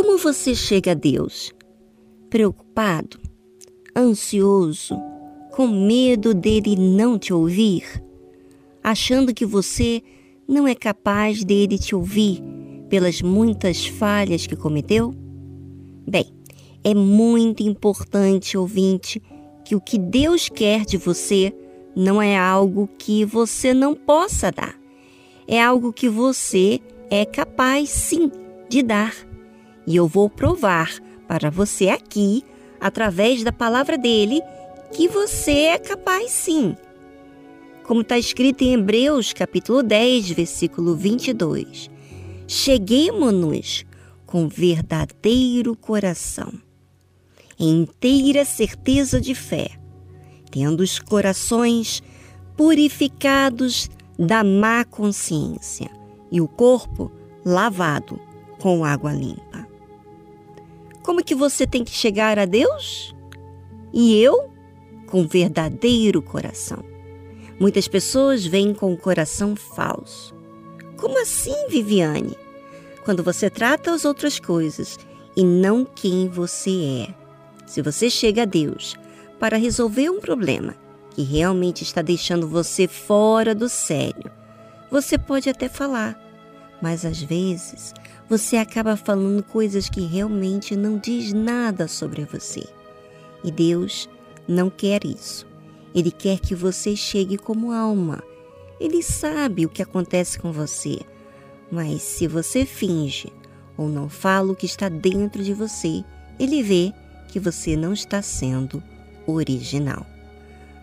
Como você chega a Deus? Preocupado? Ansioso? Com medo dele não te ouvir? Achando que você não é capaz dele te ouvir pelas muitas falhas que cometeu? Bem, é muito importante, ouvinte, que o que Deus quer de você não é algo que você não possa dar. É algo que você é capaz, sim, de dar. E eu vou provar para você aqui, através da palavra dele, que você é capaz sim. Como está escrito em Hebreus, capítulo 10, versículo 22. Cheguemo-nos com verdadeiro coração, em inteira certeza de fé, tendo os corações purificados da má consciência e o corpo lavado com água limpa. Como que você tem que chegar a Deus? E eu? Com verdadeiro coração. Muitas pessoas vêm com o coração falso. Como assim, Viviane? Quando você trata as outras coisas e não quem você é. Se você chega a Deus para resolver um problema que realmente está deixando você fora do sério, você pode até falar, mas às vezes você acaba falando coisas que realmente não diz nada sobre você. E Deus não quer isso. Ele quer que você chegue como alma. Ele sabe o que acontece com você. Mas se você finge ou não fala o que está dentro de você, ele vê que você não está sendo original.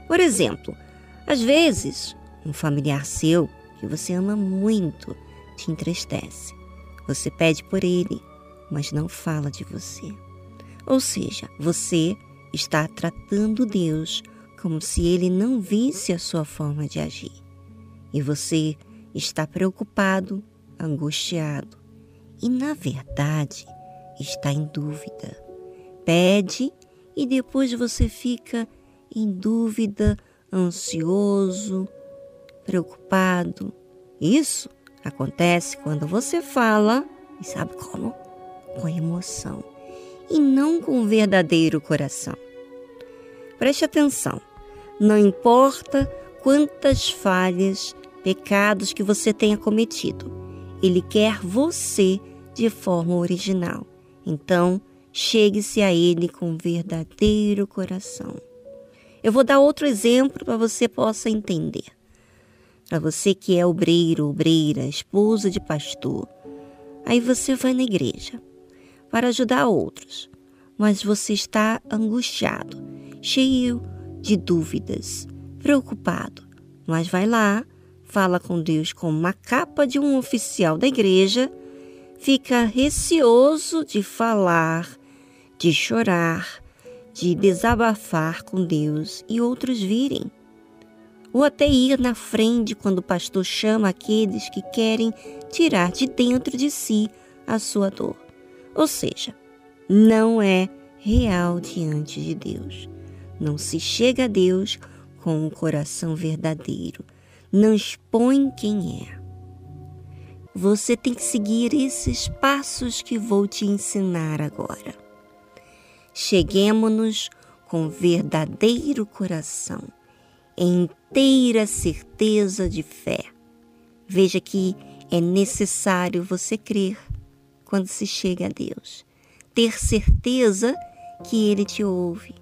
Por exemplo, às vezes, um familiar seu que você ama muito te entristece. Você pede por ele, mas não fala de você. Ou seja, você está tratando Deus como se ele não visse a sua forma de agir. E você está preocupado, angustiado e, na verdade, está em dúvida. Pede e depois você fica em dúvida, ansioso, preocupado. Isso Acontece quando você fala, e sabe como? Com emoção e não com verdadeiro coração. Preste atenção, não importa quantas falhas, pecados que você tenha cometido, Ele quer você de forma original. Então, chegue-se a Ele com verdadeiro coração. Eu vou dar outro exemplo para você possa entender. Para você que é obreiro, obreira, esposa de pastor, aí você vai na igreja para ajudar outros, mas você está angustiado, cheio de dúvidas, preocupado. Mas vai lá, fala com Deus com uma capa de um oficial da igreja, fica receoso de falar, de chorar, de desabafar com Deus e outros virem ou até ir na frente quando o pastor chama aqueles que querem tirar de dentro de si a sua dor. Ou seja, não é real diante de Deus. Não se chega a Deus com um coração verdadeiro. Não expõe quem é. Você tem que seguir esses passos que vou te ensinar agora. Cheguemos-nos com verdadeiro coração inteira certeza de fé. Veja que é necessário você crer quando se chega a Deus, ter certeza que Ele te ouve.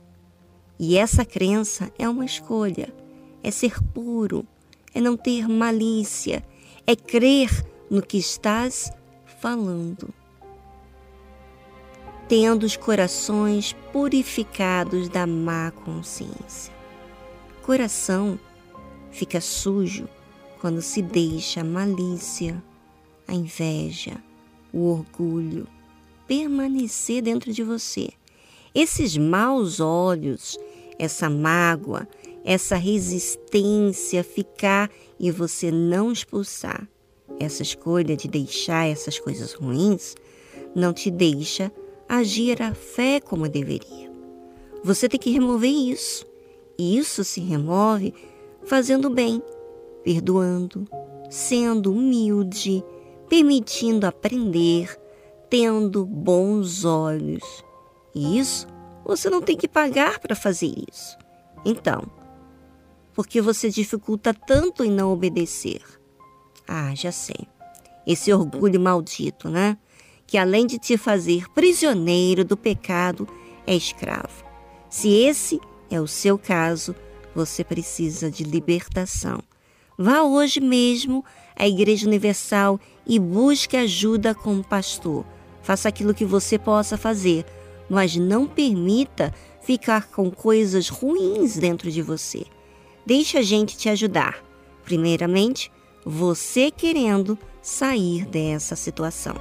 E essa crença é uma escolha, é ser puro, é não ter malícia, é crer no que estás falando. Tendo os corações purificados da má consciência coração fica sujo quando se deixa a malícia, a inveja, o orgulho permanecer dentro de você. Esses maus olhos, essa mágoa, essa resistência ficar e você não expulsar. Essa escolha de deixar essas coisas ruins não te deixa agir a fé como deveria. Você tem que remover isso. Isso se remove fazendo bem, perdoando, sendo humilde, permitindo aprender, tendo bons olhos. E isso você não tem que pagar para fazer isso. Então, por que você dificulta tanto em não obedecer? Ah, já sei. Esse orgulho maldito, né? Que além de te fazer prisioneiro do pecado, é escravo. Se esse é o seu caso, você precisa de libertação. Vá hoje mesmo à Igreja Universal e busque ajuda com o pastor. Faça aquilo que você possa fazer, mas não permita ficar com coisas ruins dentro de você. Deixe a gente te ajudar. Primeiramente, você querendo sair dessa situação.